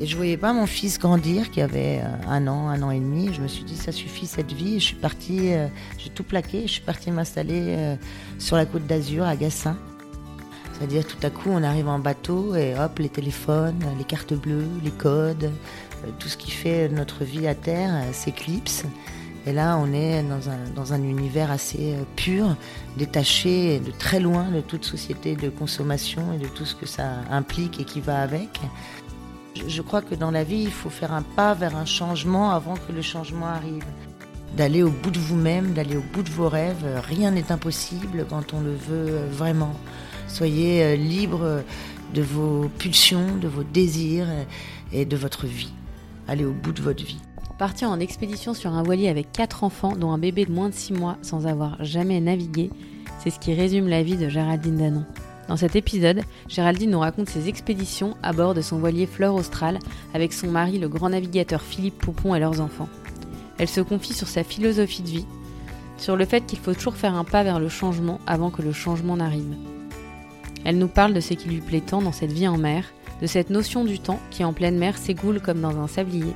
et je voyais pas mon fils grandir, qui avait euh, un an, un an et demi. Je me suis dit, ça suffit cette vie. Je suis partie, euh, j'ai tout plaqué. Je suis partie m'installer euh, sur la côte d'Azur, à Gassin. C'est-à-dire, tout à coup, on arrive en bateau et hop, les téléphones, les cartes bleues, les codes, tout ce qui fait notre vie à terre s'éclipse. Et là, on est dans un, dans un univers assez pur, détaché de très loin de toute société de consommation et de tout ce que ça implique et qui va avec. Je crois que dans la vie, il faut faire un pas vers un changement avant que le changement arrive. D'aller au bout de vous-même, d'aller au bout de vos rêves. Rien n'est impossible quand on le veut vraiment. Soyez euh, libre de vos pulsions, de vos désirs et de votre vie. Allez au bout de votre vie. Partir en expédition sur un voilier avec quatre enfants, dont un bébé de moins de six mois, sans avoir jamais navigué, c'est ce qui résume la vie de Géraldine Danon. Dans cet épisode, Géraldine nous raconte ses expéditions à bord de son voilier Fleur Austral avec son mari, le grand navigateur Philippe Poupon et leurs enfants. Elle se confie sur sa philosophie de vie, sur le fait qu'il faut toujours faire un pas vers le changement avant que le changement n'arrive. Elle nous parle de ce qui lui plaît tant dans cette vie en mer, de cette notion du temps qui en pleine mer s'égoule comme dans un sablier.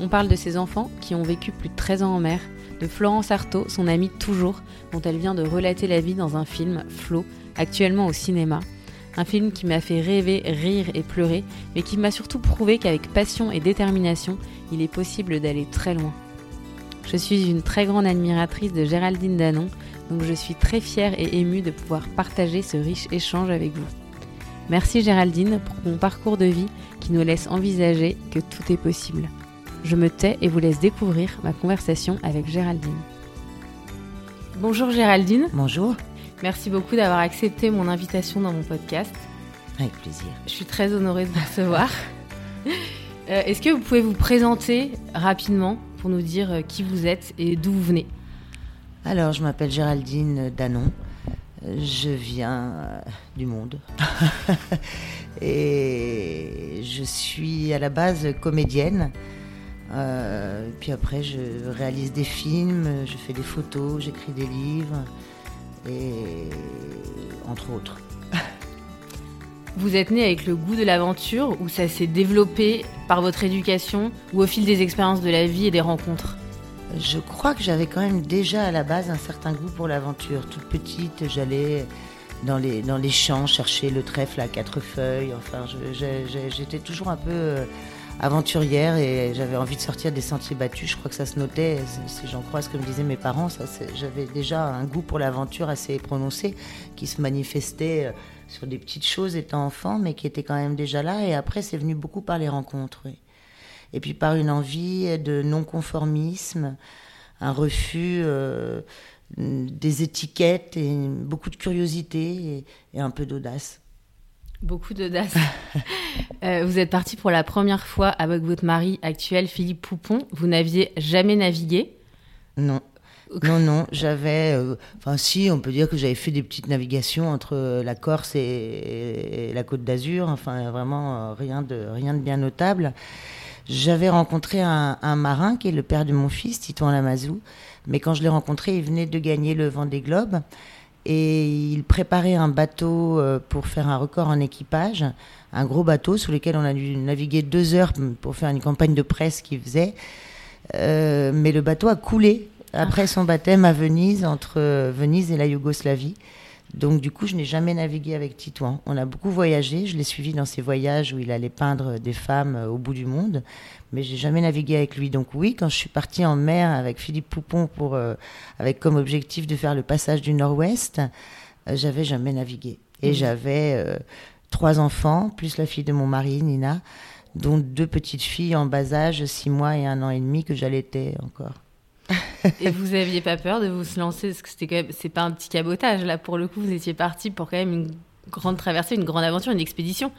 On parle de ses enfants qui ont vécu plus de 13 ans en mer, de Florence Artaud, son amie toujours, dont elle vient de relater la vie dans un film, Flo, actuellement au cinéma. Un film qui m'a fait rêver, rire et pleurer, mais qui m'a surtout prouvé qu'avec passion et détermination, il est possible d'aller très loin. Je suis une très grande admiratrice de Géraldine Danon, donc je suis très fière et émue de pouvoir partager ce riche échange avec vous. Merci Géraldine pour ton parcours de vie qui nous laisse envisager que tout est possible. Je me tais et vous laisse découvrir ma conversation avec Géraldine. Bonjour Géraldine. Bonjour. Merci beaucoup d'avoir accepté mon invitation dans mon podcast. Avec plaisir. Je suis très honorée de vous recevoir. Euh, est-ce que vous pouvez vous présenter rapidement pour nous dire euh, qui vous êtes et d'où vous venez? Alors, je m'appelle Géraldine Danon. Je viens euh, du monde. et je suis à la base comédienne. puis après, je réalise des films, je fais des photos, j'écris des livres et entre autres. Vous êtes né avec le goût de l'aventure ou ça s'est développé par votre éducation ou au fil des expériences de la vie et des rencontres? Je crois que j'avais quand même déjà à la base un certain goût pour l'aventure. Toute petite, j'allais dans les, dans les champs chercher le trèfle à quatre feuilles. Enfin, j'étais toujours un peu euh, aventurière et j'avais envie de sortir des sentiers battus. Je crois que ça se notait, si j'en crois ce que me disaient mes parents, j'avais déjà un goût pour l'aventure assez prononcé qui se manifestait euh, sur des petites choses étant enfant, mais qui était quand même déjà là. Et après, c'est venu beaucoup par les rencontres. Et puis par une envie de non-conformisme, un refus euh, des étiquettes et beaucoup de curiosité et un peu d'audace. Beaucoup d'audace. Euh, vous êtes parti pour la première fois avec votre mari actuel, Philippe Poupon. Vous n'aviez jamais navigué? Non. Non, non, j'avais. Euh, enfin, si, on peut dire que j'avais fait des petites navigations entre la Corse et, la Côte d'Azur. Enfin, vraiment euh, rien, de, rien de bien notable. J'avais rencontré un, marin qui est le père de mon fils, Titouan Lamazou. Mais quand je l'ai rencontré, il venait de gagner le Vendée Globe et il préparait un bateau euh, pour faire un record en équipage, un gros bateau sur lequel on a dû naviguer deux heures pour faire une campagne de presse qu'il faisait. Euh, mais le bateau a coulé après son baptême à Venise, entre Venise et la Yougoslavie. Donc du coup, je n'ai jamais navigué avec Titouan. On a beaucoup voyagé, je l'ai suivi dans ses voyages où il allait peindre des femmes euh, au bout du monde, mais j'ai jamais navigué avec lui. Donc oui, quand je suis partie en mer avec Philippe Poupon pour, euh, avec comme objectif de faire le passage du Nord-Ouest, euh, j'avais jamais navigué. Et mmh. j'avais trois enfants, plus la fille de mon mari, Nina, dont deux petites filles en bas âge, six mois et un an et demi, que j'allaitais encore. et vous aviez pas peur de vous lancer? Parce que c'était quand même, c'est pas un petit cabotage là. Pour le coup, vous étiez parti pour quand même une grande traversée, une grande aventure, une expédition.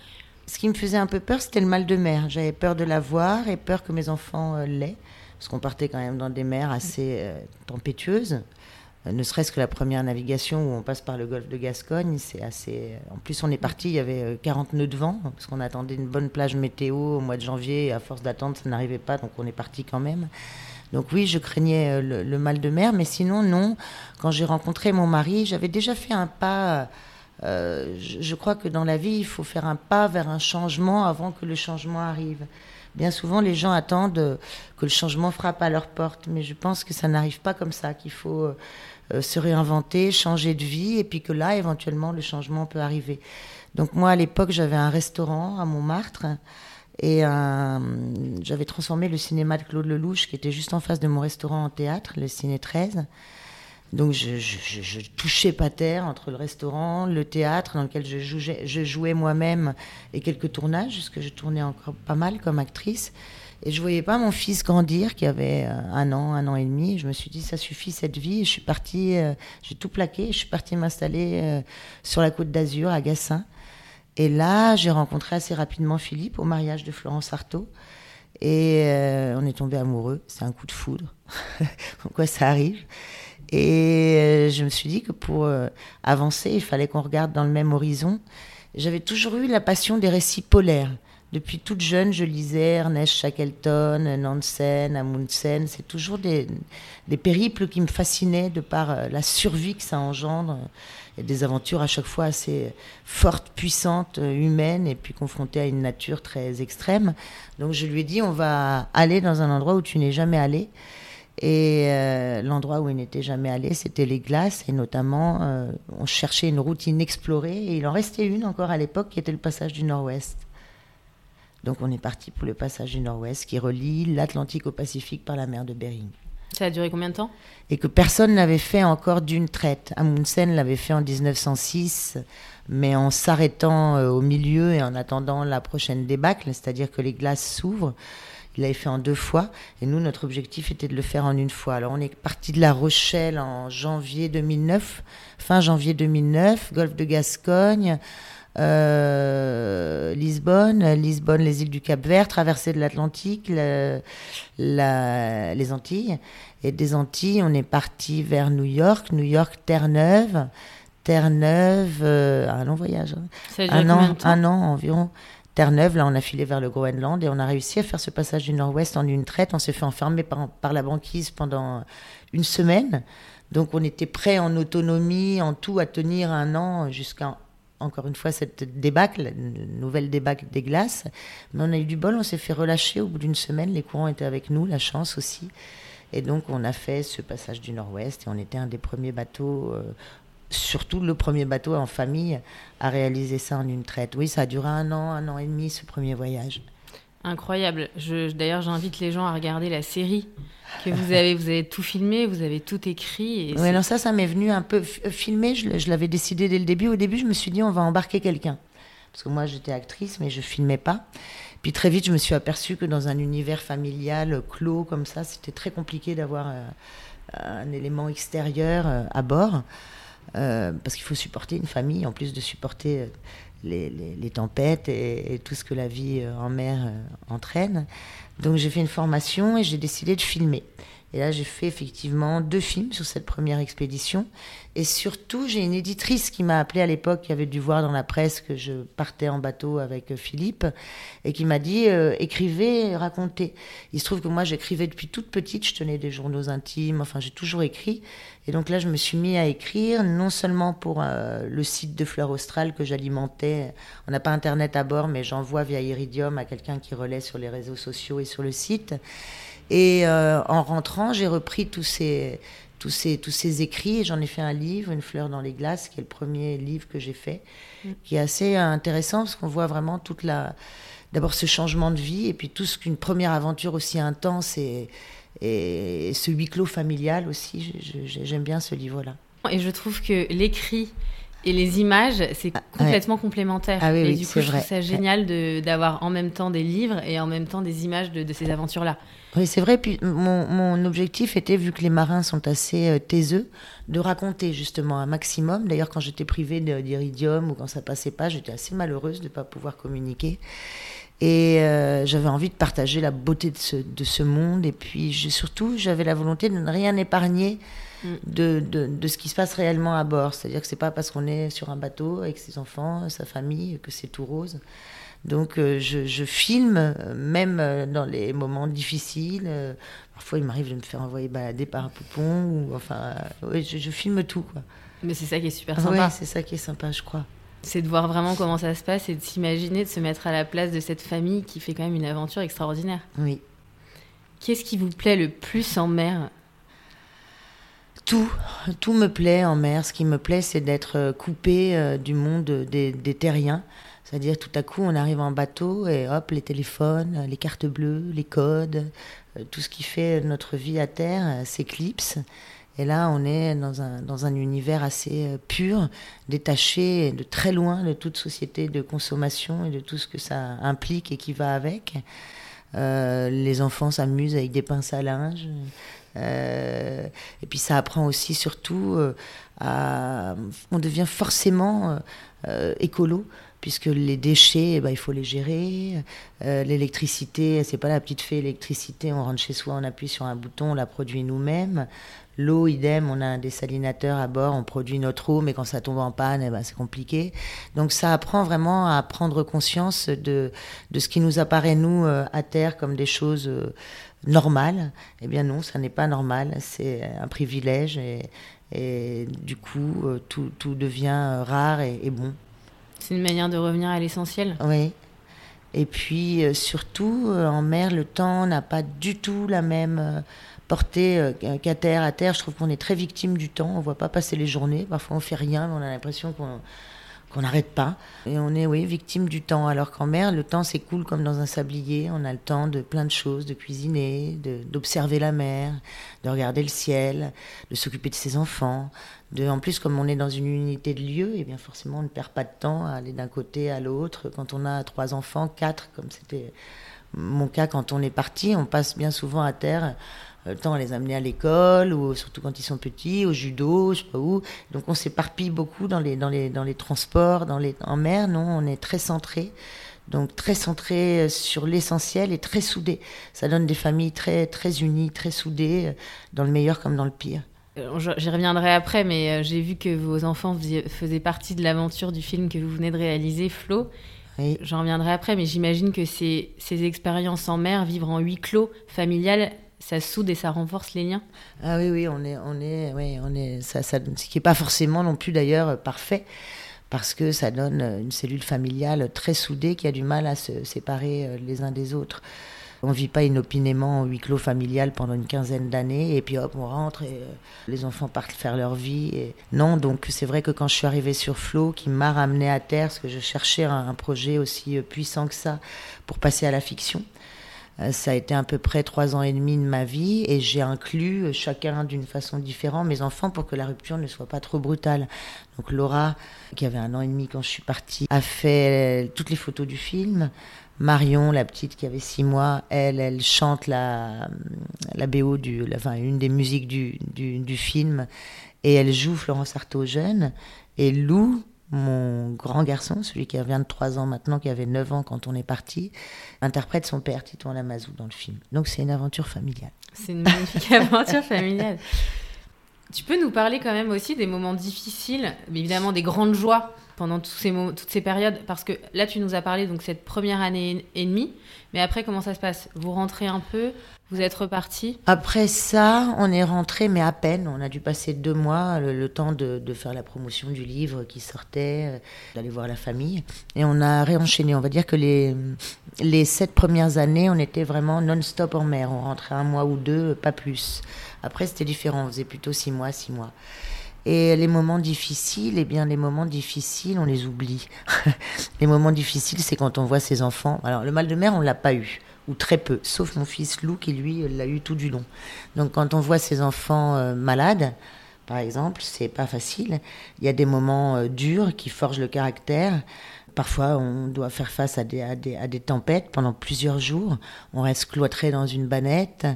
Ce qui me faisait un peu peur, c'était le mal de mer. J'avais peur de la voir et peur que mes enfants euh, l'aient, parce qu'on partait quand même dans des mers assez euh, tempétueuses. Euh, ne serait-ce que la première navigation où on passe par le golfe de Gascogne, c'est assez. En plus, on est parti, il y avait 40 nœuds de vent, parce qu'on attendait une bonne plage météo au mois de janvier. À force d'attendre, ça n'arrivait pas, donc on est parti quand même. Donc oui, je craignais le, mal de mer, mais sinon non. Quand j'ai rencontré mon mari, j'avais déjà fait un pas euh, je, crois que dans la vie, il faut faire un pas vers un changement avant que le changement arrive. Bien souvent, les gens attendent que le changement frappe à leur porte, mais je pense que ça n'arrive pas comme ça, qu'il faut euh, se réinventer, changer de vie, et puis que là, éventuellement, le changement peut arriver. Donc moi, à l'époque, j'avais un restaurant à Montmartre. Et j'avais transformé le cinéma de Claude Lelouch, qui était juste en face de mon restaurant en théâtre, le Ciné 13, donc je, je, touchais pas terre entre le restaurant, le théâtre dans lequel je jouais, moi-même et quelques tournages, parce je tournais encore pas mal comme actrice. Et je voyais pas mon fils grandir, qui avait euh, un an, un an et demi. Je me suis dit, ça suffit cette vie. Je suis partie, euh, j'ai tout plaqué. Je suis partie m'installer euh, sur la côte d'Azur, à Gassin. Et là, j'ai rencontré assez rapidement Philippe au mariage de Florence Artaud. Et on est tombé amoureux. C'est un coup de foudre. quoi ça arrive? Et euh, je me suis dit que pour euh, avancer, il fallait qu'on regarde dans le même horizon. J'avais toujours eu la passion des récits polaires. Depuis toute jeune, je lisais Ernest Shackleton, Nansen, Amundsen. C'est toujours des, des, périples qui me fascinaient de par euh, la survie que ça engendre. Et des aventures à chaque fois assez fortes, puissantes, humaines, et puis confrontées à une nature très extrême. Donc je lui ai dit, on va aller dans un endroit où tu n'es jamais allé. Et euh, l'endroit où il n'était jamais allé, c'était les glaces. Et notamment, euh, on cherchait une route inexplorée. Et il en restait une encore à l'époque, qui était le passage du Nord-Ouest. Donc on est parti pour le passage du Nord-Ouest, qui relie l'Atlantique au Pacifique par la mer de Bering. Ça a duré combien de temps? Et que personne n'avait fait encore d'une traite. Amundsen l'avait fait en 1906, mais en s'arrêtant euh, au milieu et en attendant la prochaine débâcle, c'est-à-dire que les glaces s'ouvrent. Il l'avait fait en deux fois. Et nous, notre objectif était de le faire en une fois. Alors, on est parti de La Rochelle en janvier 2009, fin janvier 2009, golfe de Gascogne, euh, Lisbonne, Lisbonne, les îles du Cap-Vert, traversée de l'Atlantique, les Antilles. Et des Antilles, on est parti vers New York, New York, Terre-Neuve. Terre-Neuve, euh, un long voyage. Hein. un, an, un an environ. Terre-Neuve, là, on a filé vers le Groenland et on a réussi à faire ce passage du Nord-Ouest en une traite. On s'est fait enfermer par, la banquise pendant une semaine. Donc, on était prêt en autonomie, en tout, à tenir un an jusqu'à, encore une fois, cette débâcle, nouvelle débâcle des glaces. Mais on a eu du bol, on s'est fait relâcher au bout d'une semaine. Les courants étaient avec nous, la chance aussi. Et donc, on a fait ce passage du Nord-Ouest et on était un des premiers bateaux euh, surtout le premier bateau en famille a réalisé ça en une traite. Oui, ça a duré un an, un an et demi ce premier voyage. Incroyable. D'ailleurs, j'invite les gens à regarder la série que vous avez. Vous avez tout filmé, vous avez tout écrit. oui, alors ça, ça m'est venu un peu euh, filmé. Je, l'avais décidé dès le début. Au début, je me suis dit, on va embarquer quelqu'un. Parce que moi, j'étais actrice, mais je filmais pas. Puis très vite, je me suis aperçue que dans un univers familial clos comme ça, c'était très compliqué d'avoir euh, un élément extérieur euh, à bord. Euh, parce qu'il faut supporter une famille, en plus de supporter euh, les, tempêtes et, tout ce que la vie euh, en mer entraîne. Donc j'ai fait une formation et j'ai décidé de filmer. Et là, j'ai fait effectivement deux films sur cette première expédition. Et surtout, j'ai une éditrice qui m'a appelé à l'époque, qui avait dû voir dans la presse que je partais en bateau avec Philippe, et qui m'a dit euh, écrivez, racontez. Il se trouve que moi, j'écrivais depuis toute petite, je tenais des journaux intimes, enfin, j'ai toujours écrit. Et donc là, je me suis mis à écrire, non seulement pour euh, le site de Fleur Australe que j'alimentais. On n'a pas Internet à bord, mais j'envoie via Iridium à quelqu'un qui relaie sur les réseaux sociaux et sur le site. Et euh, en rentrant, j'ai repris tous ces, tous ces, tous ces écrits et j'en ai fait un livre, Une fleur dans les glaces, qui est le premier livre que j'ai fait, mm. qui est assez intéressant parce qu'on voit vraiment toute la. D'abord ce changement de vie et puis tout ce qu'une première aventure aussi intense et, et ce huis clos familial aussi. J'aime bien ce livre-là. Et je trouve que l'écrit Et les images, c'est ah, complètement complémentaire. Ah oui, et oui, du coup, je vrai. trouve ça génial d'avoir en même temps des livres et en même temps des images de, de ces aventures-là. Oui, c'est vrai. Puis mon, mon, objectif était, vu que les marins sont assez euh, taiseux, de raconter justement un maximum. D'ailleurs, quand j'étais privée d'iridium ou quand ça passait pas, j'étais assez malheureuse de ne pas pouvoir communiquer. Et euh, j'avais envie de partager la beauté de ce, de ce monde. Et puis surtout, j'avais la volonté de ne rien épargner Mm. de, de, ce qui se passe réellement à bord. C'est-à-dire que c'est pas parce qu'on est sur un bateau avec ses enfants, sa famille, que c'est tout rose. Donc euh, je, je, filme, euh, même euh, dans les moments difficiles. parfois, il m'arrive de me faire envoyer balader par un poupon. Ou, enfin, ouais, je, filme tout. Quoi. Mais c'est ça qui est super sympa. C'est ça qui est sympa, je crois. C'est de voir vraiment comment ça se passe et de s'imaginer, de se mettre à la place de cette famille qui fait quand même une aventure extraordinaire. Oui. Qu'est-ce qui vous plaît le plus en mer? Tout, tout me plaît en mer. Ce qui me plaît, c'est d'être euh, coupé euh, du monde des, terriens. C'est-à-dire tout à coup, on arrive en bateau et hop, les téléphones, les cartes bleues, les codes, euh, tout ce qui fait notre vie à terre s'éclipse. Et là, on est dans un, dans un univers assez pur, détaché de très loin de toute société de consommation et de tout ce que ça implique et qui va avec. les enfants s'amusent avec des pinces à linge. Euh, et puis ça apprend aussi surtout euh, à... On devient forcément euh, écolo puisque les déchets, eh ben, il faut les gérer. L'électricité, c'est pas la petite fée électricité, on rentre chez soi, on appuie sur un bouton, on la produit nous-mêmes. L'eau, idem, on a un dessalinateur à bord, on produit notre eau, mais quand ça tombe en panne, eh ben, c'est compliqué. Donc ça apprend vraiment à prendre conscience de, de ce qui nous apparaît, nous, à terre, comme des choses normal. Eh bien non, ça n'est pas normal, c'est un privilège et, et du coup euh, tout, tout, devient rare et, bon. C'est une manière de revenir à l'essentiel Oui. Et puis euh, surtout, euh, en mer, le temps n'a pas du tout la même portée qu'à terre. À terre, je trouve qu'on est très victime du temps, on ne voit pas passer les journées, parfois on fait rien, mais on a l'impression qu'on qu'on n'arrête pas. Et on est, oui, victime du temps. Alors qu'en mer, le temps s'écoule comme dans un sablier. On a le temps de plein de choses, de cuisiner, d'observer la mer, de regarder le ciel, de s'occuper de ses enfants. De, en plus, comme on est dans une unité de lieu, et eh bien forcément, on ne perd pas de temps à aller d'un côté à l'autre. Quand on a trois enfants, quatre, comme c'était mon cas quand on est parti, on passe bien souvent à terre le temps à les amener à l'école, ou surtout quand ils sont petits, au judo, je sais pas où. Donc on s'éparpille beaucoup dans les, dans les, dans les transports, dans les, en mer, non, on est très centré. Donc très centré euh, sur l'essentiel et très soudé. Ça donne des familles très, très unies, très soudées, euh, dans le meilleur comme dans le pire. Euh, j'y reviendrai après, mais j'ai vu que vos enfants faisaient partie de l'aventure du film que vous venez de réaliser, Flo. Oui. J'en reviendrai après, mais j'imagine que ces, ces expériences en mer, vivre en huis clos, familial, ça soude et ça renforce les liens. Ah oui, oui, on est, on est, oui, on est, ça, ça, ce qui n'est pas forcément non plus d'ailleurs parfait, parce que ça donne une cellule familiale très soudée qui a du mal à se séparer euh, les uns des autres. On ne vit pas inopinément en huis clos familial pendant une quinzaine d'années et puis hop, on rentre et euh, les enfants partent faire leur vie. Et... Non, donc c'est vrai que quand je suis arrivée sur Flo, qui m'a ramené à terre, parce que je cherchais un projet aussi euh, puissant que ça pour passer à la fiction, ça a été à peu près trois ans et demi de ma vie et j'ai inclus euh, chacun d'une façon différente mes enfants pour que la rupture ne soit pas trop brutale. Donc Laura, qui avait un an et demi quand je suis partie, a fait toutes les photos du film. Marion, la petite qui avait six mois, elle, elle chante la, la BO, du, enfin une des musiques du, du, du film et elle joue Florence Artaud jeune. Et Lou, mon grand garçon, celui qui a 23 ans maintenant, qui avait 9 ans quand on est parti, interprète son père, Tito Lamazou, dans le film. Donc c'est une aventure familiale. C'est une magnifique aventure familiale. Tu peux nous parler quand même aussi des moments difficiles, mais évidemment des grandes joies pendant tous ces toutes ces périodes Parce que là, tu nous as parlé donc cette première année et demie, mais après, comment ça se passe? Vous rentrez un peu? Vous êtes reparti? Après ça, on est rentré, mais à peine. On a dû passer deux mois, le, temps de, faire la promotion du livre qui sortait, euh, d'aller voir la famille. Et on a réenchaîné. On va dire que les, les sept premières années, on était vraiment non-stop en mer. On rentrait un mois ou deux, pas plus. Après, c'était différent. On faisait plutôt six mois, six mois. Et les moments difficiles, eh bien, les moments difficiles, on les oublie. les moments difficiles, c'est quand on voit ses enfants. Alors, le mal de mer, on l'a pas eu ou très peu, sauf mon fils Lou qui lui l'a eu tout du long. Donc quand on voit ses enfants euh, malades, par exemple, c'est pas facile. Il y a des moments euh, durs qui forgent le caractère. Parfois, on doit faire face à des, tempêtes pendant plusieurs jours. On reste cloîtré dans une banette.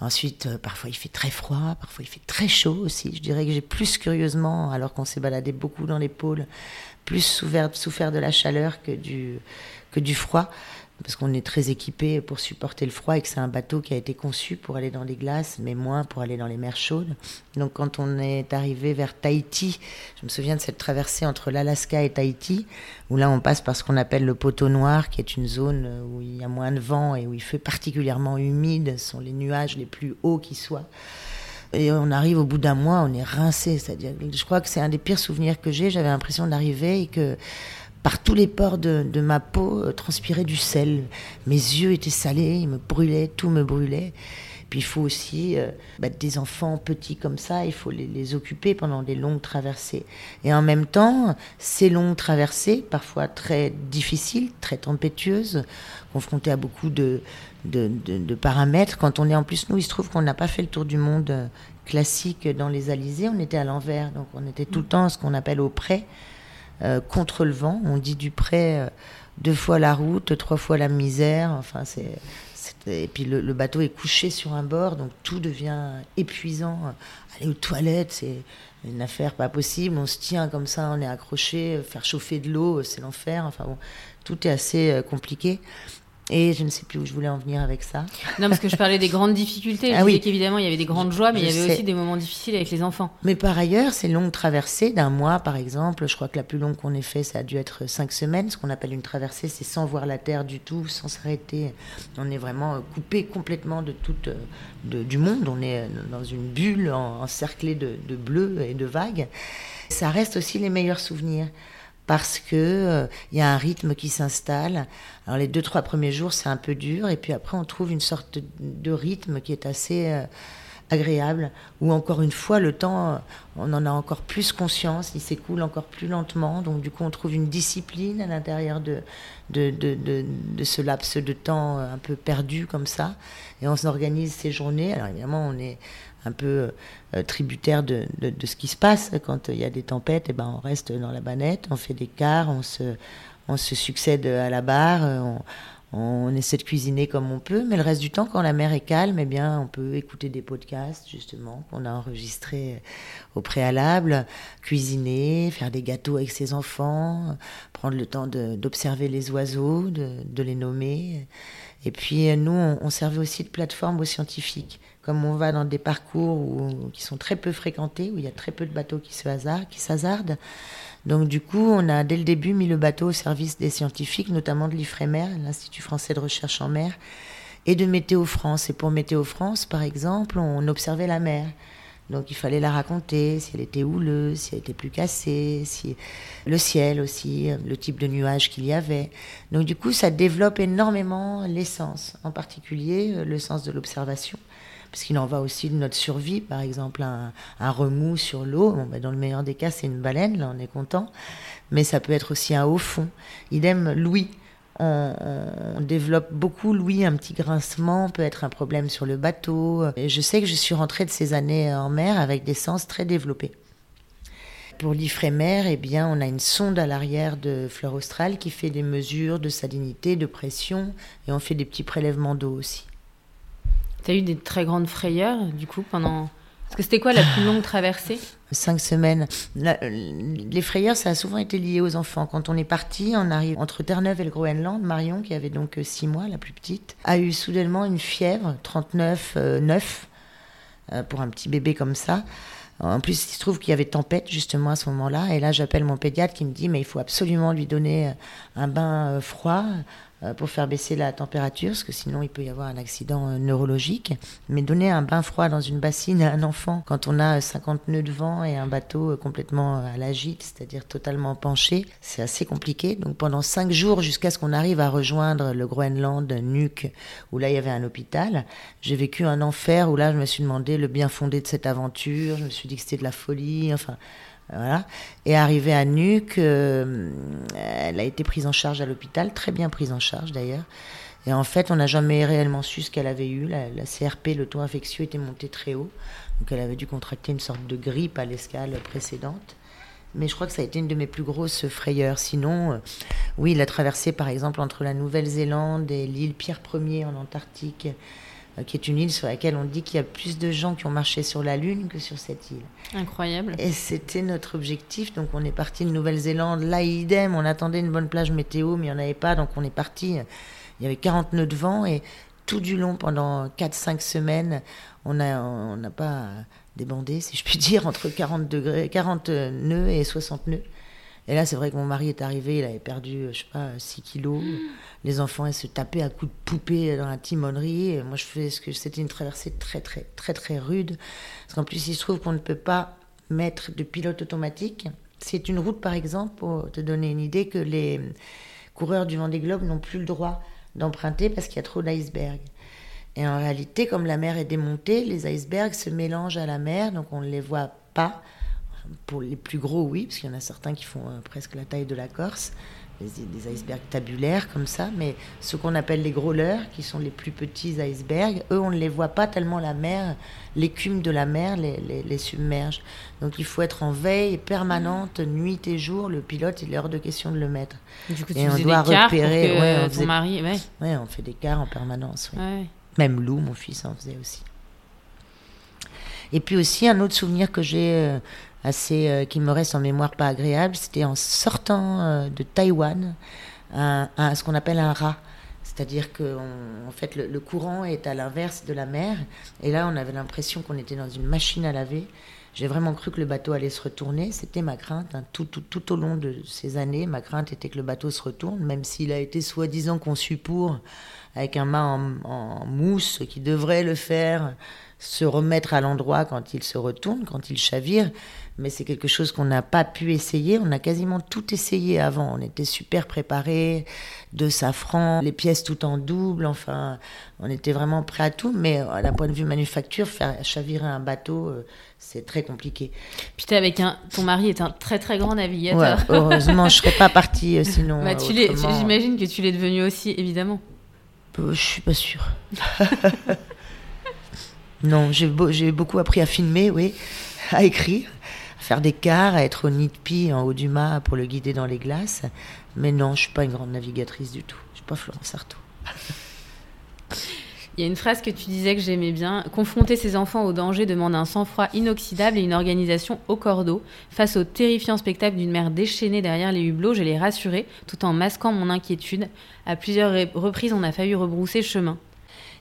Ensuite, euh, parfois il fait très froid, parfois il fait très chaud aussi. Je dirais que j'ai plus curieusement, alors qu'on s'est baladé beaucoup dans les pôles, plus souffert, de la chaleur que du froid parce qu'on est très équipé pour supporter le froid et que c'est un bateau qui a été conçu pour aller dans les glaces, mais moins pour aller dans les mers chaudes. Donc quand on est arrivé vers Tahiti, je me souviens de cette traversée entre l'Alaska et Tahiti, où là on passe par ce qu'on appelle le poteau noir, qui est une zone où il y a moins de vent et où il fait particulièrement humide, ce sont les nuages les plus hauts qui soient. Et on arrive au bout d'un mois, on est rincé, c'est-à-dire, je crois que c'est un des pires souvenirs que j'ai. J'avais l'impression d'arriver et que par tous les pores de, ma peau euh, transpirait du sel. Mes yeux étaient salés, ils me brûlaient, tout me brûlait. Puis il faut aussi euh, bah, des enfants petits comme ça, il faut les, occuper pendant des longues traversées. Et en même temps, ces longues traversées, parfois très difficiles, très tempétueuses, confrontées à beaucoup de, de, paramètres, quand on est en plus, nous, il se trouve qu'on n'a pas fait le tour du monde euh, classique dans les Alizés, on était à l'envers, donc on était tout le temps ce qu'on appelle au près. Euh, contre le vent. On dit du près euh, deux fois la route, trois fois la misère. Enfin, c'est et puis le, bateau est couché sur un bord, donc tout devient épuisant. Aller aux toilettes, c'est une affaire pas possible. On se tient comme ça, on est accroché. Faire chauffer de l'eau, c'est l'enfer. Enfin bon, tout est assez euh, compliqué. Et je ne sais plus où je voulais en venir avec ça. Non, parce que je parlais des grandes difficultés. Je ah oui. qu'évidemment, il y avait des grandes joies, mais il y avait aussi des moments difficiles avec les enfants. Mais par ailleurs, ces longues traversées d'un mois, par exemple, je crois que la plus longue qu'on ait fait, ça a dû être cinq semaines. Ce qu'on appelle une traversée, c'est sans voir la terre du tout, sans s'arrêter. On est vraiment coupé complètement de tout de, du monde. On est dans une bulle encerclée de, de bleu et de vagues. Ça reste aussi les meilleurs souvenirs parce que euh, il y a un rythme qui s'installe. Alors les deux trois premiers jours c'est un peu dur et puis après on trouve une sorte de, rythme qui est assez euh, agréable où encore une fois le temps on en a encore plus conscience, il s'écoule encore plus lentement donc du coup on trouve une discipline à l'intérieur de de, de, de ce laps de temps un peu perdu comme ça et on s'organise ces journées. Alors évidemment on est un peu euh, tributaire de, de, ce qui se passe. Quand il y a des tempêtes, et eh ben, on reste dans la banette, on fait des quarts, on se, on se succède à la barre, on, on, essaie de cuisiner comme on peut, mais le reste du temps, quand la mer est calme, eh bien, on peut écouter des podcasts, justement, qu'on a enregistrés au préalable, cuisiner, faire des gâteaux avec ses enfants, prendre le temps d'observer les oiseaux, de, les nommer. Et puis, nous, on servait aussi de plateforme aux scientifiques comme on va dans des parcours qui sont très peu fréquentés, où il y a très peu de bateaux qui se hasardent, qui s'hasardent. Donc du coup, on a dès le début mis le bateau au service des scientifiques, notamment de l'IFREMER, l'Institut français de recherche en mer, et de Météo France. Et pour Météo France, par exemple, on observait la mer. Donc il fallait la raconter, si elle était houleuse, si elle était plus cassée, si le ciel aussi, le type de nuages qu'il y avait. Donc du coup, ça développe énormément l'essence, en particulier euh, le sens de l'observation parce qu'il en va aussi de notre survie. Par exemple, un, remous sur l'eau, ben, dans le meilleur des cas, c'est une baleine, là on est content, mais ça peut être aussi un haut fond. Idem, Louis. On, développe beaucoup Louis, un petit grincement peut être un problème sur le bateau. Et je sais que je suis rentrée de ces années en mer avec des sens très développés. Pour l'Ifremer, eh bien, on a une sonde à l'arrière de Fleur Austral qui fait des mesures de salinité, de pression, et on fait des petits prélèvements d'eau aussi. Tu as eu des très grandes frayeurs, du coup, pendant. Parce que c'était quoi la plus longue traversée? Cinq semaines. les frayeurs, ça a souvent été lié aux enfants. Quand on est parti, on arrive entre Terre-Neuve et le Groenland. Marion, qui avait donc six mois, la plus petite, a eu soudainement une fièvre, 39, 9, euh, pour un petit bébé comme ça. En plus, il se trouve qu'il y avait tempête justement à ce moment-là. Et là, j'appelle mon pédiatre qui me dit, mais il faut absolument lui donner un bain euh, froid euh, pour faire baisser la température, parce que sinon il peut y avoir un accident euh, neurologique. Mais donner un bain froid dans une bassine à un enfant quand on a 50 nœuds de vent et un bateau euh, complètement à l'agite, c'est-à-dire totalement penché, c'est assez compliqué. Donc pendant cinq jours, jusqu'à ce qu'on arrive à rejoindre le Groenland, Nuuk, où là il y avait un hôpital, j'ai vécu un enfer où là je me suis demandé le bien fondé de cette aventure, je me suis dit que c'était de la folie, enfin Et arrivée à Nuuk, euh, elle a été prise en charge à l'hôpital, très bien prise en charge d'ailleurs. Et en fait, on n'a jamais réellement su ce qu'elle avait eu. La, CRP, le taux infectieux, était monté très haut. Donc elle avait dû contracter une sorte de grippe à l'escale précédente. Mais je crois que ça a été une de mes plus grosses frayeurs. Sinon, euh, oui, la traversée, par exemple, entre la Nouvelle-Zélande et l'île Pierre Ier en Antarctique, qui est une île sur laquelle on dit qu'il y a plus de gens qui ont marché sur la Lune que sur cette île. Incroyable. Et c'était notre objectif. Donc on est parti de Nouvelle-Zélande. Là, idem, on attendait une bonne plage météo, mais il n'y en avait pas. Donc on est parti. Il y avait 40 nœuds de vent et tout du long, pendant 4-5 semaines, on n'a on pas débandé, si je puis dire, entre 40, degrés, 40 nœuds et 60 nœuds. Et là, c'est vrai que mon mari est arrivé, il avait perdu, je sais pas, 6 kilos. Les enfants, ils se tapaient à coups de poupée dans la timonerie. Moi, je faisais ce que c'était une traversée très, très, très, très rude. Parce qu'en plus, il se trouve qu'on ne peut pas mettre de pilote automatique. C'est une route, par exemple, pour te donner une idée, que les coureurs du Vendée Globe n'ont plus le droit d'emprunter parce qu'il y a trop d'icebergs. Et en réalité, comme la mer est démontée, les icebergs se mélangent à la mer, donc on ne les voit pas. Pour les plus gros, oui, parce qu'il y en a certains qui font euh, presque la taille de la Corse, des, icebergs tabulaires comme ça, mais ce qu'on appelle les growlers, qui sont les plus petits icebergs, eux, on ne les voit pas tellement la mer, l'écume de la mer les, les, submerge. Donc il faut être en veille permanente, nuit et jour. Le pilote, il est hors de question de le mettre. Du coup, et on doit repérer. ouais, on ton mari, ouais. ouais. on fait des quarts en permanence. Même Lou, mon fils, en faisait aussi. Et puis aussi, un autre souvenir que j'ai euh, assez, euh, qui me reste en mémoire pas agréable, c'était en sortant euh, de Taïwan, à, ce qu'on appelle un rat. C'est-à-dire que en fait, le, courant est à l'inverse de la mer. Et là, on avait l'impression qu'on était dans une machine à laver. J'ai vraiment cru que le bateau allait se retourner. C'était ma crainte. Hein. Tout, tout, tout, au long de ces années, ma crainte était que le bateau se retourne, même s'il a été soi-disant conçu pour avec un mât en, mousse qui devrait le faire se remettre à l'endroit quand il se retourne, quand il chavire. Mais c'est quelque chose qu'on n'a pas pu essayer. On a quasiment tout essayé avant. On était super préparés, de safran, les pièces tout en double. Enfin, on était vraiment prêt à tout. Mais à d'un point de vue manufacture, faire chavirer un bateau, euh, c'est très compliqué. Puis avec un, ton mari est un très très grand navigateur. heureusement, je serais pas partie euh, sinon. Bah, J'imagine que tu l'es devenu aussi, évidemment. Je suis pas sûre. non, j'ai beaucoup appris à filmer, oui, à écrire, faire des quarts, à être au nid de pie en haut du mât pour le guider dans les glaces. Mais non, je suis pas une grande navigatrice du tout. Je suis pas Florence Artaud. Il y a une phrase que tu disais que j'aimais bien. Confronter ses enfants au danger demande un sang-froid inoxydable et une organisation au cordeau. Face au terrifiant spectacle d'une mère déchaînée derrière les hublots, je l'ai rassurée tout en masquant mon inquiétude. À plusieurs reprises, on a failli rebrousser chemin.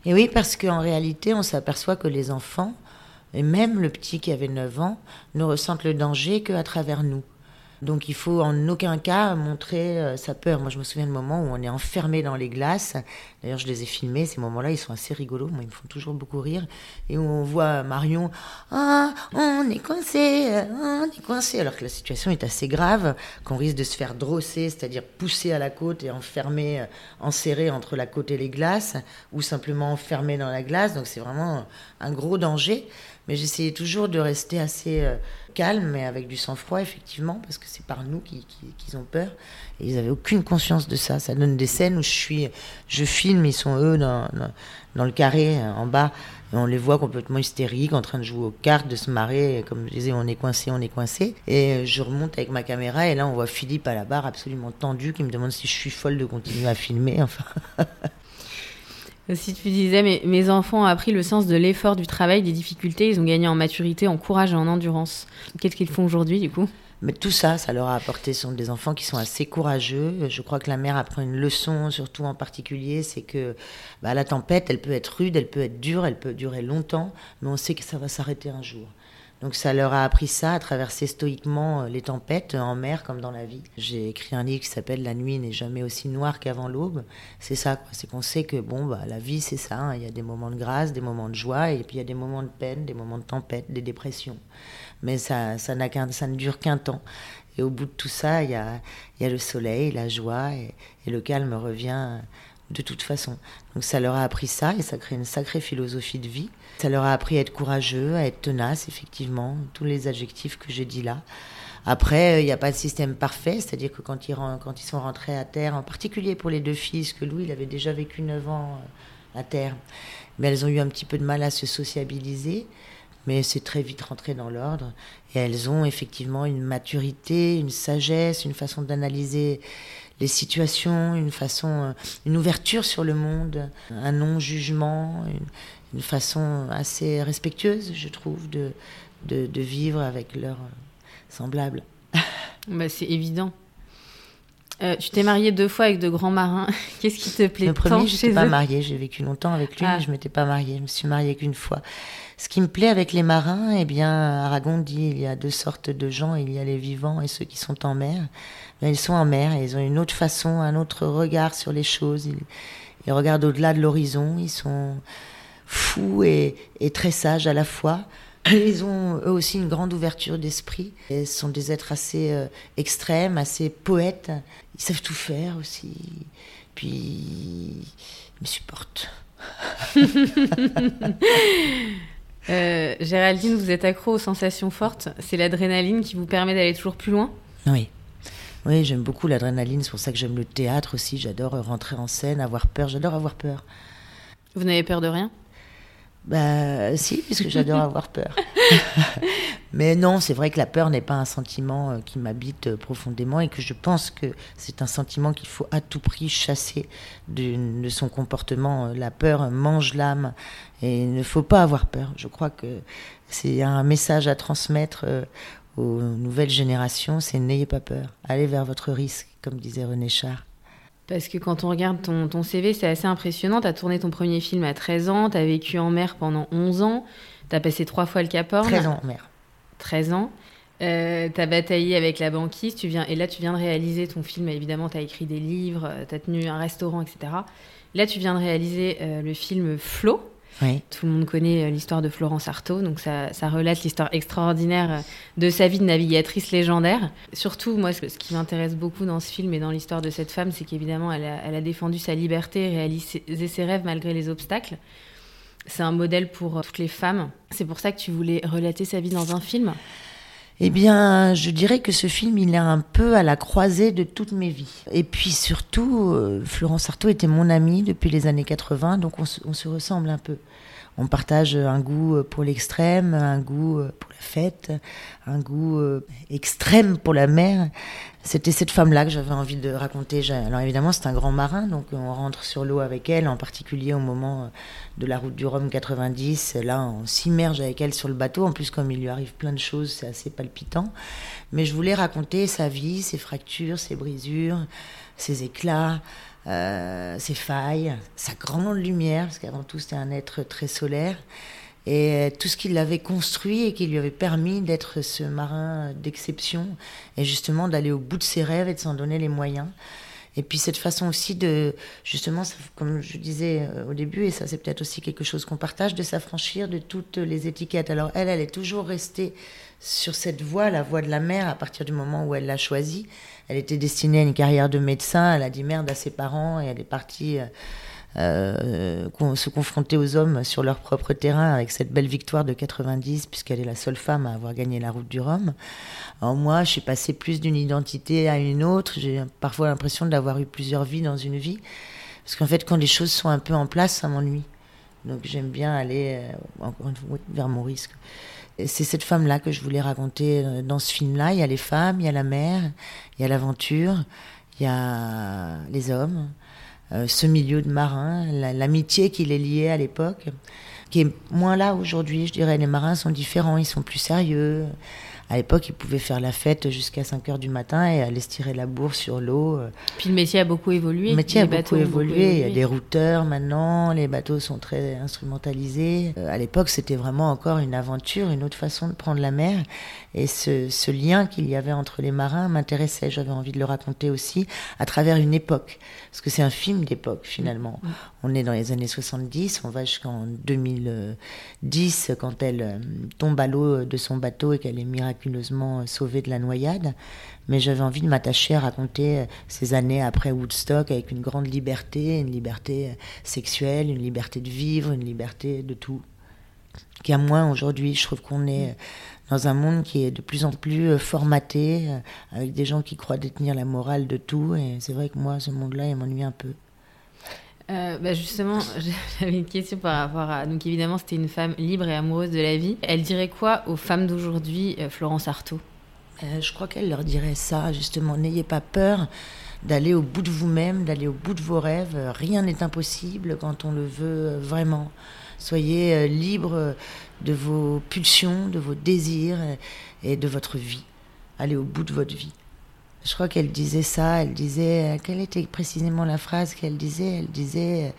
Et oui, parce qu'en réalité, on s'aperçoit que les enfants, et même le petit qui avait 9 ans, ne ressentent le danger qu'à travers nous. Donc il faut en aucun cas montrer euh, sa peur. Moi je me souviens de moments où on est enfermé dans les glaces. D'ailleurs je les ai filmés, ces moments-là ils sont assez rigolos, moi ils me font toujours beaucoup rire. Et où on voit Marion, ah on est coincé, on est coincé. Alors que la situation est assez grave, qu'on risque de se faire drosser, c'est-à-dire pousser à la côte et enfermer, euh, enserré entre la côte et les glaces, ou simplement enfermé dans la glace. Donc c'est vraiment un gros danger. Mais j'essayais toujours de rester assez euh, calme, mais avec du sang-froid, effectivement, parce que c'est par nous qu'ils ont peur. Et ils n'avaient aucune conscience de ça. Ça donne des scènes où je, suis, je filme, ils sont eux dans, dans, le carré euh, en bas, et on les voit complètement hystériques, en train de jouer aux cartes, de se marrer. Comme je disais, on est coincé, on est coincé. Et euh, je remonte avec ma caméra, et là, on voit Philippe à la barre, absolument tendu, qui me demande si je suis folle de continuer à filmer. Enfin. Si tu disais, mes, mes enfants ont appris le sens de l'effort, du travail, des difficultés, ils ont gagné en maturité, en courage et en endurance. Qu'est-ce qu'ils font aujourd'hui du coup? Mais tout ça, ça leur a apporté, ce sont des enfants qui sont assez courageux. Je crois que la mère apprend une leçon, surtout en particulier, c'est que bah, la tempête, elle peut être rude, elle peut être dure, elle peut durer longtemps, mais on sait que ça va s'arrêter un jour. Donc ça leur a appris ça, à traverser stoïquement euh, les tempêtes en mer comme dans la vie. J'ai écrit un livre qui s'appelle La nuit n'est jamais aussi noire qu'avant l'aube. C'est ça, c'est qu'on sait que bon, bah, la vie c'est ça. Hein. Il y a des moments de grâce, des moments de joie, et puis il y a des moments de peine, des moments de tempête, des dépressions. Mais ça, ça, ça ne dure qu'un temps. Et au bout de tout ça, il y a, il y a le soleil, la joie, et le calme revient de toute façon. Donc ça leur a appris ça, et ça crée une sacrée philosophie de vie. Ça leur a appris à être courageux, à être tenace, effectivement, tous les adjectifs que j'ai dit là, Après, il n'y a pas de système parfait, c'est-à-dire que quand ils, sont rentrés à terre, en particulier pour les deux filles, que Louis, il avait déjà vécu 9 ans à terre, mais elles ont eu un petit peu de mal à se sociabiliser mais c'est très vite rentré dans l'ordre. Et elles ont effectivement une maturité, une sagesse, une façon d'analyser les situations, une façon, euh, une ouverture sur le monde, un non-jugement, une, façon assez respectueuse, je trouve, de, de, vivre avec leurs semblables. Bah, c'est évident. Euh, tu t'es mariée deux fois avec de grands marins. Qu'est-ce qui te plaît Le premier, je n'étais pas mariée. J'ai vécu longtemps avec lui, ah. mais je m'étais pas mariée. Je me suis mariée qu'une fois. Ce qui me plaît avec les marins, eh bien, Aragon dit il y a deux sortes de gens. Il y a les vivants et ceux qui sont en mer ils sont en mer et ils ont une autre façon, un autre regard sur les choses. Ils, regardent au-delà de l'horizon, ils sont fous et, très sages à la fois. Ils ont eux aussi une grande ouverture d'esprit. Ce sont des êtres assez euh, extrêmes, assez poètes. Ils savent tout faire aussi. Puis ils me supportent. Euh, Géraldine, vous êtes accro aux sensations fortes. C'est l'adrénaline qui vous permet d'aller toujours plus loin Oui. Oui, j'aime beaucoup l'adrénaline, c'est pour ça que j'aime le théâtre aussi. J'adore rentrer en scène, avoir peur. J'adore avoir peur. Vous n'avez peur de rien? Bah si, puisque j'adore avoir peur. Mais non, c'est vrai que la peur n'est pas un sentiment euh, qui m'habite euh, profondément et que je pense que c'est un sentiment qu'il faut à tout prix chasser de, de, son comportement. La peur mange l'âme et il ne faut pas avoir peur. Je crois que c'est un message à transmettre euh, aux nouvelles générations, c'est n'ayez pas peur, allez vers votre risque, comme disait René Char. Parce que quand on regarde ton, ton CV, c'est assez impressionnant. Tu as tourné ton premier film à 13 ans, tu as vécu en mer pendant 11 ans, tu as passé trois fois le Cap Horn. 13 ans en mer. 13 ans. Euh, tu as bataillé avec la banquise, tu viens, et là tu viens de réaliser ton film. Évidemment, tu as écrit des livres, tu as tenu un restaurant, etc. Là, tu viens de réaliser euh, le film Flo, tout le monde connaît euh, l'histoire de Florence Artaud, donc ça, relate l'histoire extraordinaire euh, de sa vie de navigatrice légendaire. Surtout, moi, ce, qui m'intéresse beaucoup dans ce film et dans l'histoire de cette femme, c'est qu'évidemment, elle a, défendu sa liberté, réalisé ses rêves malgré les obstacles. C'est un modèle pour euh, toutes les femmes. C'est pour ça que tu voulais relater sa vie dans un film? Eh bien, je dirais que ce film, il est un peu à la croisée de toutes mes vies. Et puis surtout, Florence Artaud était mon amie depuis les années 80, donc on se ressemble un peu on partage un goût pour l'extrême, un goût pour la fête, un goût euh, extrême pour la mer. C'était cette femme-là que j'avais envie de raconter. Alors évidemment, c'est un grand marin, donc on rentre sur l'eau avec elle, en particulier au moment de la route du Rhum 90. Là, on s'immerge avec elle sur le bateau. En plus, comme il lui arrive plein de choses, c'est assez palpitant. Mais je voulais raconter sa vie, ses fractures, ses brisures, ses éclats, euh, ses failles, sa grande lumière, parce qu'avant tout c'était un être très solaire, et tout ce qui l'avait construit et qui lui avait permis d'être ce marin d'exception, et justement d'aller au bout de ses rêves et de s'en donner les moyens. Et puis cette façon aussi de, justement, comme je disais euh, au début, et ça c'est peut-être aussi quelque chose qu'on partage, de s'affranchir de toutes les étiquettes. Alors elle, elle est toujours restée sur cette voie, la voie de la mère, à partir du moment où elle l'a choisie. Elle était destinée à une carrière de médecin, elle a dit merde à ses parents et elle est partie euh, euh, se confronter aux hommes sur leur propre terrain avec cette belle victoire de 90, puisqu'elle est la seule femme à avoir gagné la route du Rhum. Alors moi, je suis passée plus d'une identité à une autre, j'ai parfois l'impression d'avoir eu plusieurs vies dans une vie, parce qu'en fait, quand les choses sont un peu en place, ça m'ennuie. Donc j'aime bien aller euh, vers mon risque c'est cette femme-là que je voulais raconter euh, dans ce film-là. Il y a les femmes, il y a la mer, il y a l'aventure, il y a les hommes, ce milieu de marins, l'amitié qui les liait à l'époque, qui est moins là aujourd'hui. Je dirais les marins sont différents, ils sont plus sérieux. À l'époque, ils pouvaient faire la fête jusqu'à 5 heures du matin et aller se tirer la bourse sur l'eau. Puis le métier a beaucoup évolué. Le métier a beaucoup évolué. Il y a des routeurs maintenant, les bateaux sont très instrumentalisés. Euh, à l'époque, c'était vraiment encore une aventure, une autre façon de prendre la mer. Et ce, ce lien qu'il y avait entre les marins m'intéressait. J'avais envie de le raconter aussi à travers une époque. Parce que c'est un film d'époque, finalement. Mm. On est dans les années 70, on va jusqu'en 2010, quand elle euh, tombe à l'eau de son bateau et qu'elle est miraculeusement sauvée de la noyade. Mais j'avais envie de m'attacher à raconter euh, ces années après Woodstock avec une grande liberté, une liberté euh, sexuelle, une liberté de vivre, une liberté de tout qui a moins aujourd'hui. Je trouve qu'on est dans un monde qui est de plus en plus formaté, avec des gens qui croient détenir la morale de tout. Et c'est vrai que moi, ce monde-là, il m'ennuie un peu. Bah justement, j'avais une question par rapport à. Donc, évidemment, c'était une femme libre et amoureuse de la vie. Elle dirait quoi aux femmes d'aujourd'hui, Florence Artaud? Je crois qu'elle leur dirait ça, justement. N'ayez pas peur d'aller au bout de vous-même, d'aller au bout de vos rêves. Rien n'est impossible quand on le veut vraiment. Soyez euh, libre de vos pulsions, de vos désirs et de votre vie. Allez au bout de votre vie. Je crois qu'elle disait ça, elle disait, euh, quelle était précisément la phrase qu'elle disait Elle disait, euh,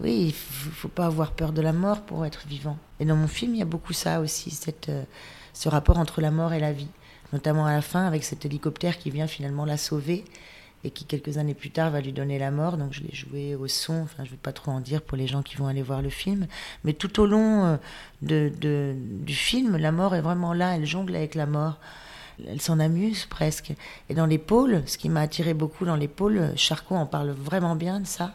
oui, il faut pas avoir peur de la mort pour être vivant. Et dans mon film, il y a beaucoup ça aussi, cette, ce rapport entre la mort et la vie, notamment à la fin avec cet hélicoptère qui vient finalement la sauver et qui quelques années plus tard va lui donner la mort. Donc je l'ai joué au son, enfin je ne vais pas trop en dire pour les gens qui vont aller voir le film. Mais tout au long euh, de, du film, la mort est vraiment là, elle jongle avec la mort. Elle s'en amuse presque. Et dans les pôles, ce qui m'a attiré beaucoup dans les pôles, Charcot en parle vraiment bien de ça,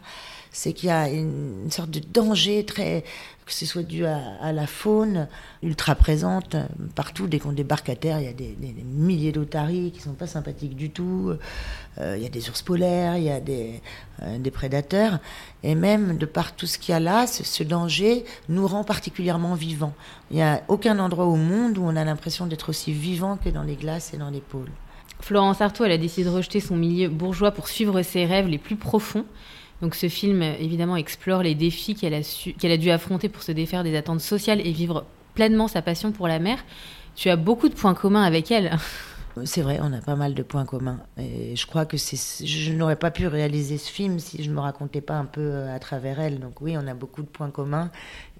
c'est qu'il y a une sorte de danger très que ce soit dû à, la faune ultra présente partout. Dès qu'on débarque à terre, il y a des, milliers d'otaries qui sont pas sympathiques du tout. Euh, il y a des ours polaires, il y a des, euh, des, prédateurs. Et même de par tout ce qu'il y a là, ce, danger nous rend particulièrement vivants. Il n'y a aucun endroit au monde où on a l'impression d'être aussi vivant que dans les glaces et dans les pôles. Florence Artaud, elle a décidé de rejeter son milieu bourgeois pour suivre ses rêves les plus profonds. Donc ce film, évidemment, explore les défis qu'elle a, qu'elle a dû affronter pour se défaire des attentes sociales et vivre pleinement sa passion pour la mer. Tu as beaucoup de points communs avec elle. C'est vrai, on a pas mal de points communs. Et je crois que je n'aurais pas pu réaliser ce film si je ne me racontais pas un peu euh, à travers elle. Donc oui, on a beaucoup de points communs.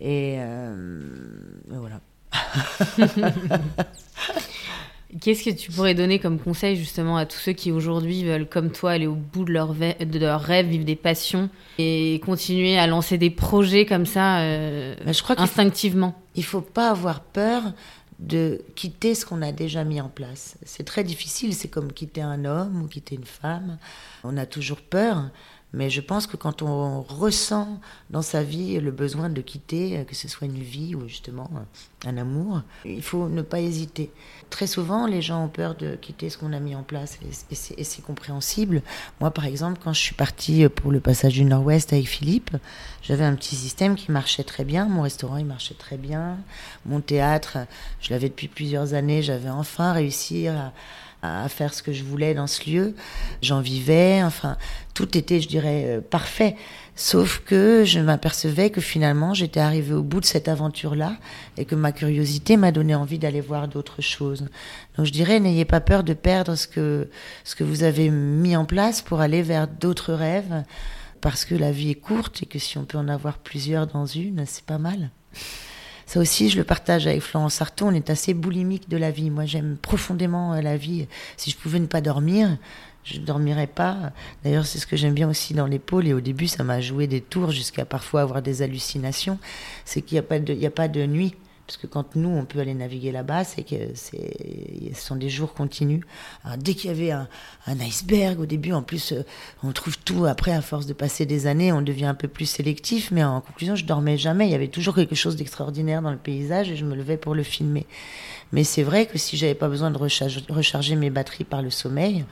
Et, euh, et voilà. Qu'est-ce que tu pourrais donner comme conseil justement à tous ceux qui aujourd'hui veulent, comme toi, aller au bout de leurs de leur rêves, vivre des passions et continuer à lancer des projets comme ça euh, je crois instinctivement? Il ne faut pas avoir peur de quitter ce qu'on a déjà mis en place. C'est très difficile, c'est comme quitter un homme ou quitter une femme. On a toujours peur, mais je pense que quand on ressent dans sa vie le besoin de quitter, euh, que ce soit une vie ou justement euh, un amour, il faut ne pas hésiter. Très souvent, les gens ont peur de quitter ce qu'on a mis en place et c'est compréhensible. Moi, par exemple, quand je suis partie pour le passage du Nord-Ouest avec Philippe, j'avais un petit système qui marchait très bien. Mon restaurant, il marchait très bien. Mon théâtre, je l'avais depuis plusieurs années. J'avais enfin réussi à à faire ce que je voulais dans ce lieu. J'en vivais, enfin, tout était, je dirais, euh, parfait. Sauf que je m'apercevais que finalement, j'étais arrivée au bout de cette aventure-là et que ma curiosité m'a donné envie d'aller voir d'autres choses. Donc je dirais, n'ayez pas peur de perdre ce que, ce que vous avez mis en place pour aller vers d'autres rêves, parce que la vie est courte et que si on peut en avoir plusieurs dans une, c'est pas mal. Ça aussi, je le partage avec Florence Artaud. On est assez boulimique de la vie. Moi, j'aime profondément euh, la vie. Si je pouvais ne pas dormir, je ne dormirais pas. D'ailleurs, c'est ce que j'aime bien aussi dans pôles. Et au début, ça m'a joué des tours jusqu'à parfois avoir des hallucinations. C'est qu'il n'y a pas de nuit. Parce que quand nous, on peut aller naviguer là-bas, c'est que ce sont des jours continus. Dès qu'il y avait un, iceberg au début, en plus, euh, on trouve tout. Après, à force de passer des années, on devient un peu plus sélectif. Mais en conclusion, je dormais jamais. Il y avait toujours quelque chose d'extraordinaire dans le paysage et je me levais pour le filmer. Mais c'est vrai que si j'avais pas besoin de recharger, recharger mes batteries par le sommeil,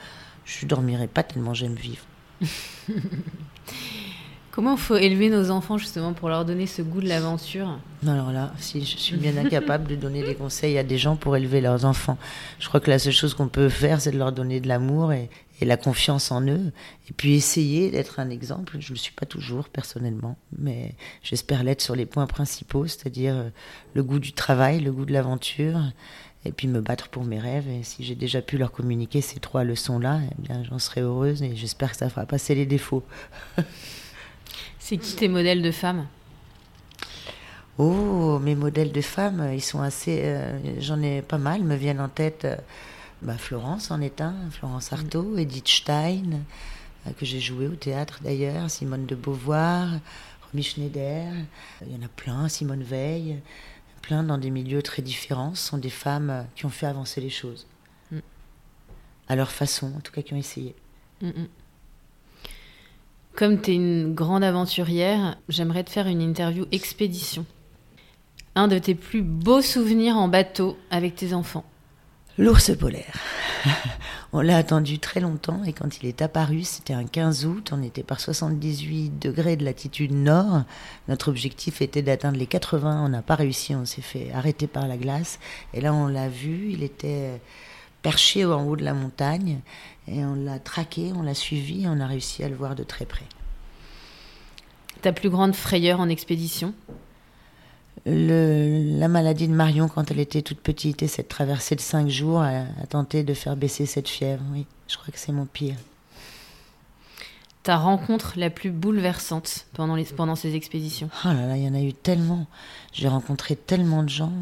je dormirais pas tellement j'aime vivre. Comment faut élever nos enfants justement pour leur donner ce goût de l'aventure? Alors là, si je suis bien incapable de donner des conseils à des gens pour élever leurs enfants. Je crois que la seule chose qu'on peut faire, c'est de leur donner de l'amour et, la confiance en eux. Et puis essayer d'être un exemple. Je ne le suis pas toujours personnellement, mais j'espère l'être sur les points principaux, c'est-à-dire euh, le goût du travail, le goût de l'aventure, et puis me battre pour mes rêves. Et si j'ai déjà pu leur communiquer ces trois leçons-là, eh bien j'en serai heureuse et j'espère que ça fera passer les défauts. C'est qui tes modèles de femmes? Oh, mes modèles de femmes, ils sont assez. Euh, j'en ai pas mal, me viennent en tête. Euh, bah, Florence en est un, Florence mm. Artaud, Edith Stein, euh, que j'ai joué au théâtre d'ailleurs, Simone de Beauvoir, Romy Schneider, il y en a plein, Simone Veil, plein dans des milieux très différents. Ce sont des femmes qui ont fait avancer les choses. Mm. À leur façon, en tout cas qui ont essayé. Mm, comme tu es une grande aventurière, j'aimerais te faire une interview expédition. Un de tes plus beaux souvenirs en bateau avec tes enfants L'ours polaire. on l'a attendu très longtemps et quand il est apparu, c'était un 15 août, on était par 78 degrés de latitude nord. Notre objectif était d'atteindre les 80, on n'a pas réussi, on s'est fait arrêter par la glace. Et là, on l'a vu, il était perché en haut de la montagne et on l'a traqué, on l'a suivi on a réussi à le voir de très près. Ta plus grande frayeur en expédition? Le, la maladie de Marion quand elle était toute petite et cette traversée de cinq jours a, tenté de faire baisser cette fièvre. Oui, je crois que c'est mon pire. Ta rencontre la plus bouleversante pendant, les, pendant ces expéditions? Oh là là, il y en a eu tellement. J'ai rencontré tellement de gens.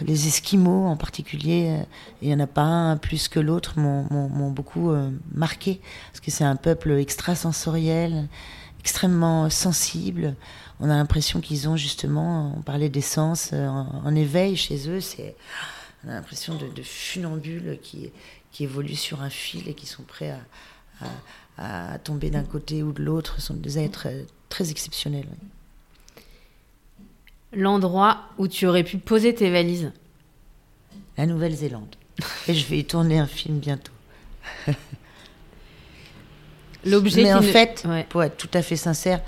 Les Esquimaux en particulier, euh, il n'y en a pas un plus que l'autre, m'ont beaucoup euh, marqué. Parce que c'est un peuple extrasensoriel, extrêmement sensible on a l'impression qu'ils ont justement, on parlait d'essence, euh, en, éveil chez eux, c'est, on a l'impression de, funambules qui, qui évoluent sur un fil et qui sont prêts à, tomber d'un côté ou de l'autre. Sont des êtres très exceptionnels. L'endroit où tu aurais pu poser tes valises La Nouvelle-Zélande. Et je vais y tourner un film bientôt. L'objet Mais en fait, pour être tout à fait sincère,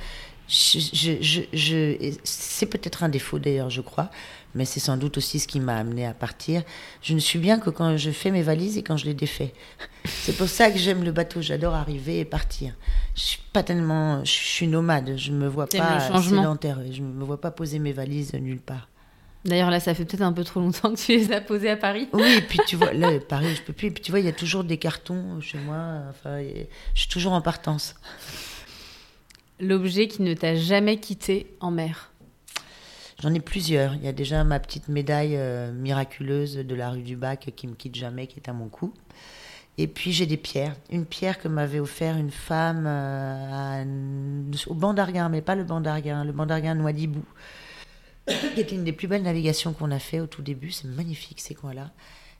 je, je, c'est peut-être un défaut d'ailleurs, je crois, mais c'est sans doute aussi ce qui m'a amené à partir. Je ne suis bien que quand je fais mes valises et quand je les défais. C'est pour ça que j'aime le bateau. J'adore arriver et partir. Je suis pas tellement, je suis nomade. Je me vois pas sédentaire. Je me vois pas poser mes valises nulle part. D'ailleurs, là, ça fait peut-être un peu trop longtemps que tu les as posées à Paris. Oui, et puis tu vois, là, Paris, je peux plus. Et puis tu vois, il y a toujours des cartons chez moi. Enfin, je suis toujours en partance. L'objet qui ne t'a jamais quitté en mer J'en ai plusieurs. Il y a déjà ma petite médaille euh, miraculeuse de la rue du Bac qui me quitte jamais, qui est à mon cou. Et puis j'ai des pierres. Une pierre que m'avait offert une femme euh, au banc d'Arguin, mais pas le banc d'Arguin, le banc d'Arguin Noidibou, qui était une des plus belles navigations qu'on a fait au tout début. C'est magnifique ces coins-là.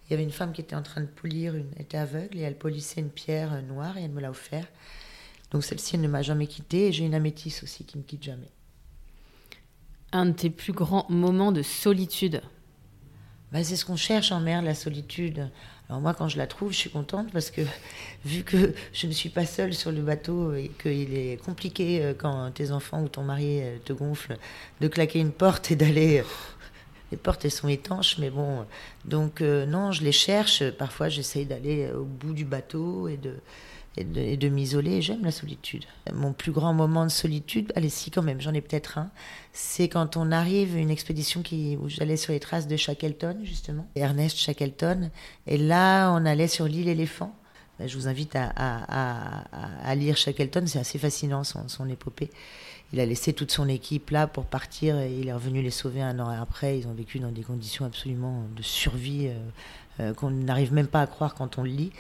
Il y avait une femme qui était en train de polir, une, elle était aveugle et elle polissait une pierre euh, noire et elle me l'a offert. Donc celle-ci, elle ne m'a jamais quittée. Et j'ai une améthyste aussi qui me quitte jamais. Un de tes plus grands moments de solitude bah, C'est ce qu'on cherche en mer, la solitude. Alors moi, quand je la trouve, je suis contente parce que vu que je ne suis pas seule sur le bateau et qu'il est compliqué euh, quand tes enfants ou ton mari euh, te gonflent de claquer une porte et d'aller... Euh, les portes, elles sont étanches, mais bon. Donc non, je les cherche. Parfois, j'essaye d'aller au bout du bateau et de et de, m'isoler. J'aime la solitude. Mon plus grand moment de solitude, allez si quand même, j'en ai peut-être un, c'est quand on arrive une expédition qui, où j'allais sur les traces de Shackleton justement, Ernest Shackleton, et là on allait sur l'île éléphant. Ben, je vous invite à, à, à, lire Shackleton, c'est assez fascinant son, son, épopée. Il a laissé toute son équipe là pour partir et il est revenu les sauver un an après. Ils ont vécu dans des conditions absolument de survie euh, euh, qu'on n'arrive même pas à croire quand on le lit.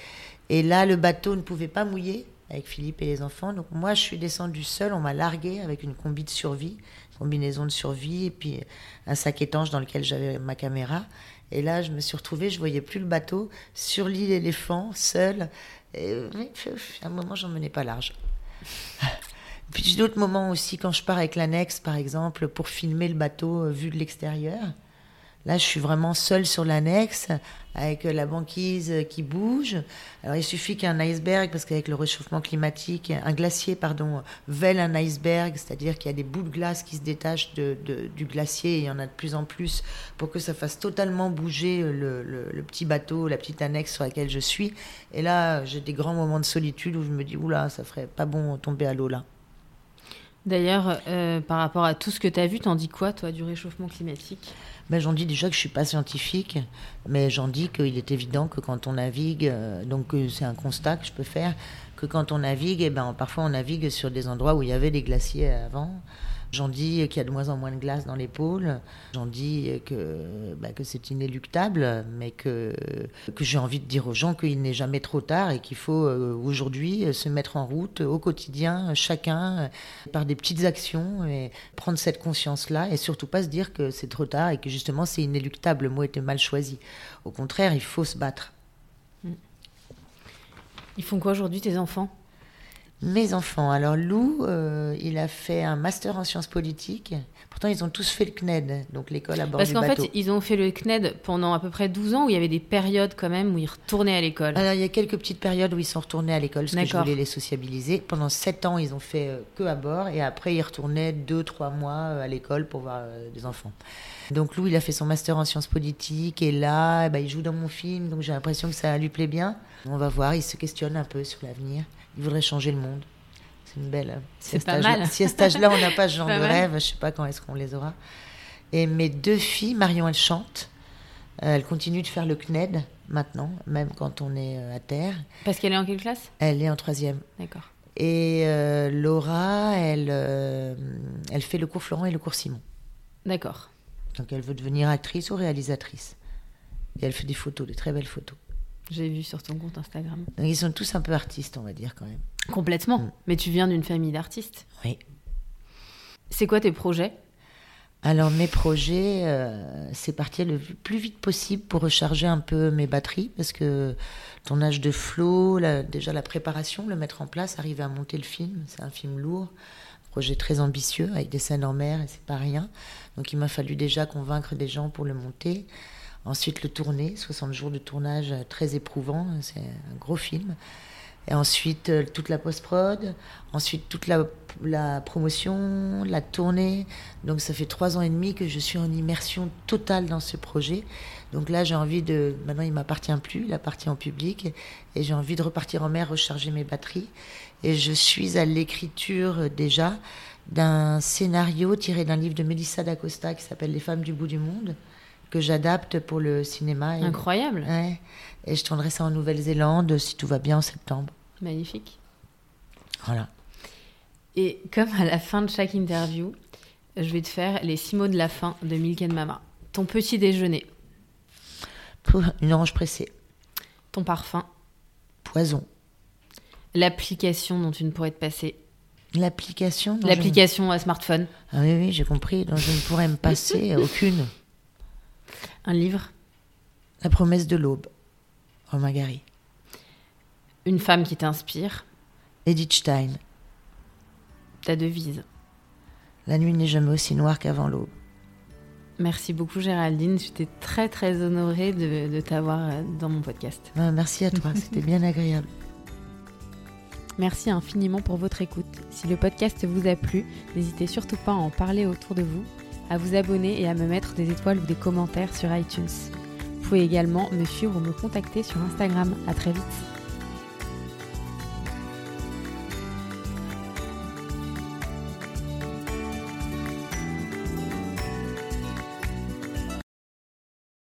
Et là, le bateau ne pouvait pas mouiller avec Philippe et les enfants. Donc moi, je suis descendue seule. On m'a larguée avec une combi de survie, combinaison de survie, et puis un sac étanche dans lequel j'avais ma caméra. Et là, je me suis retrouvée, je voyais plus le bateau sur l'île éléphant, seule. Et à un moment, j'en menais pas large. Puis d'autres moments aussi, quand je pars avec l'annexe, par exemple, pour filmer le bateau euh, vu de l'extérieur. Là, je suis vraiment seule sur l'annexe, avec la banquise qui bouge. Alors, il suffit qu'un iceberg, parce qu'avec le réchauffement climatique, un glacier, pardon, vèle un iceberg, c'est-à-dire qu'il y a des bouts de glace qui se détachent du glacier, et il y en a de plus en plus, pour que ça fasse totalement bouger le, petit bateau, la petite annexe sur laquelle je suis. Et là, j'ai des grands moments de solitude où je me dis, oula, ça ferait pas bon tomber à l'eau là. D'ailleurs, euh, par rapport à tout ce que tu as vu, t'en dis quoi, toi, du réchauffement climatique? Ben, J'en dis déjà que je ne suis pas scientifique, mais j'en dis qu'il est évident que quand on navigue, euh, donc c'est un constat que je peux faire, que quand on navigue, eh ben, parfois on navigue sur des endroits où il y avait des glaciers avant. J'en dis qu'il y a de moins en moins de glace dans pôles. J'en dis que, bah, que c'est inéluctable, mais que, que j'ai envie de dire aux gens qu'il n'est jamais trop tard et qu'il faut euh, aujourd'hui se mettre en route au quotidien, chacun, par des petites actions et prendre cette conscience-là et surtout pas se dire que c'est trop tard et que justement c'est inéluctable. Le mot était mal choisi. Au contraire, il faut se battre. Ils font quoi aujourd'hui tes enfants? Mes enfants. Alors Lou, euh, il a fait un master en sciences politiques. Pourtant, ils ont tous fait le CNED, donc l'école à bord Parce du qu'en bateau. fait, ils ont fait le CNED pendant à peu près 12 ans où il y avait des périodes quand même où ils retournaient à l'école. Alors, il y a quelques petites périodes où ils sont retournés à l'école parce que je voulais les sociabiliser. Pendant sept ans, ils ont fait euh, que à bord et après, ils retournaient deux, trois mois euh, à l'école pour voir euh, des enfants. Donc, Lou, il a fait son master en sciences politiques et là, eh ben, il joue dans mon film, donc j'ai l'impression que ça lui plaît bien. On va voir, il se questionne un peu sur l'avenir. Il voudrait changer le monde. C'est une belle. si à pas mal. Si à cet âge-là, on n'a pas ce genre Pas de mal. rêve, je sais pas quand est-ce qu'on les aura. Et mes deux filles, Marion, elle chante. Euh, Elle continue de faire le CNED maintenant, même quand on est euh, à terre. Parce qu'elle est en quelle classe? Elle est en troisième. D'accord. Et euh, Laura, elle, euh, elle fait le cours Florent et le cours Simon. D'accord. Donc elle veut devenir actrice ou réalisatrice. Et elle fait des photos, des très belles photos. J'ai vu sur ton compte Instagram. Donc ils sont tous un peu artistes, on va dire quand même. Complètement. Mm. Mais tu viens d'une famille d'artistes. Oui. C'est quoi tes projets? Alors mes projets, euh, c'est partir le plus vite possible pour recharger un peu mes batteries parce que ton âge de flow, la- déjà la préparation, le mettre en place, arriver à monter le film, c'est un film lourd, un projet très ambitieux avec des scènes en mer et c'est pas rien. Donc il m'a fallu déjà convaincre des gens pour le monter. Ensuite le tourner, 60 jours de tournage euh, très éprouvant, c'est un gros film. Et ensuite, euh, toute la post-prod, ensuite toute la, promotion, la tournée. Donc ça fait trois ans et demi que je suis en immersion totale dans ce projet. Donc là, j'ai envie de... Maintenant, il m'appartient plus, il appartient au public. Et j'ai envie de repartir en mer, recharger mes batteries. Et je suis à l'écriture euh, déjà d'un scénario tiré d'un livre de Melissa d'Acosta qui s'appelle Les femmes du bout du monde, que j'adapte pour le cinéma. Et- Incroyable. Ouais. Et je tournerai ça en Nouvelle-Zélande, si tout va bien, en septembre. Magnifique. Voilà. Et comme à la fin de chaque interview, je vais te faire les six mots de la fin de Milk and Mama. Ton petit déjeuner, une orange pressée. ton parfum, Poison. l'application dont tu ne pourrais te passer, L'application je- l'application à smartphone, Ah oui, oui, j'ai compris. dont je ne pourrais me passer aucune. Un livre, La promesse de l'aube. Romain Gary. une femme qui t'inspire, Edith Stein. ta devise. La nuit n'est jamais aussi noire qu'avant l'aube. Merci beaucoup Géraldine, j'étais très très honorée de, de t'avoir euh, dans mon podcast. Ah, merci à toi, c'était bien agréable. Merci infiniment pour votre écoute. Si le podcast vous a plu, n'hésitez surtout pas à en parler autour de vous, à vous abonner et à me mettre des étoiles ou des commentaires sur iTunes. Vous pouvez également me suivre ou me contacter sur Instagram. À très vite.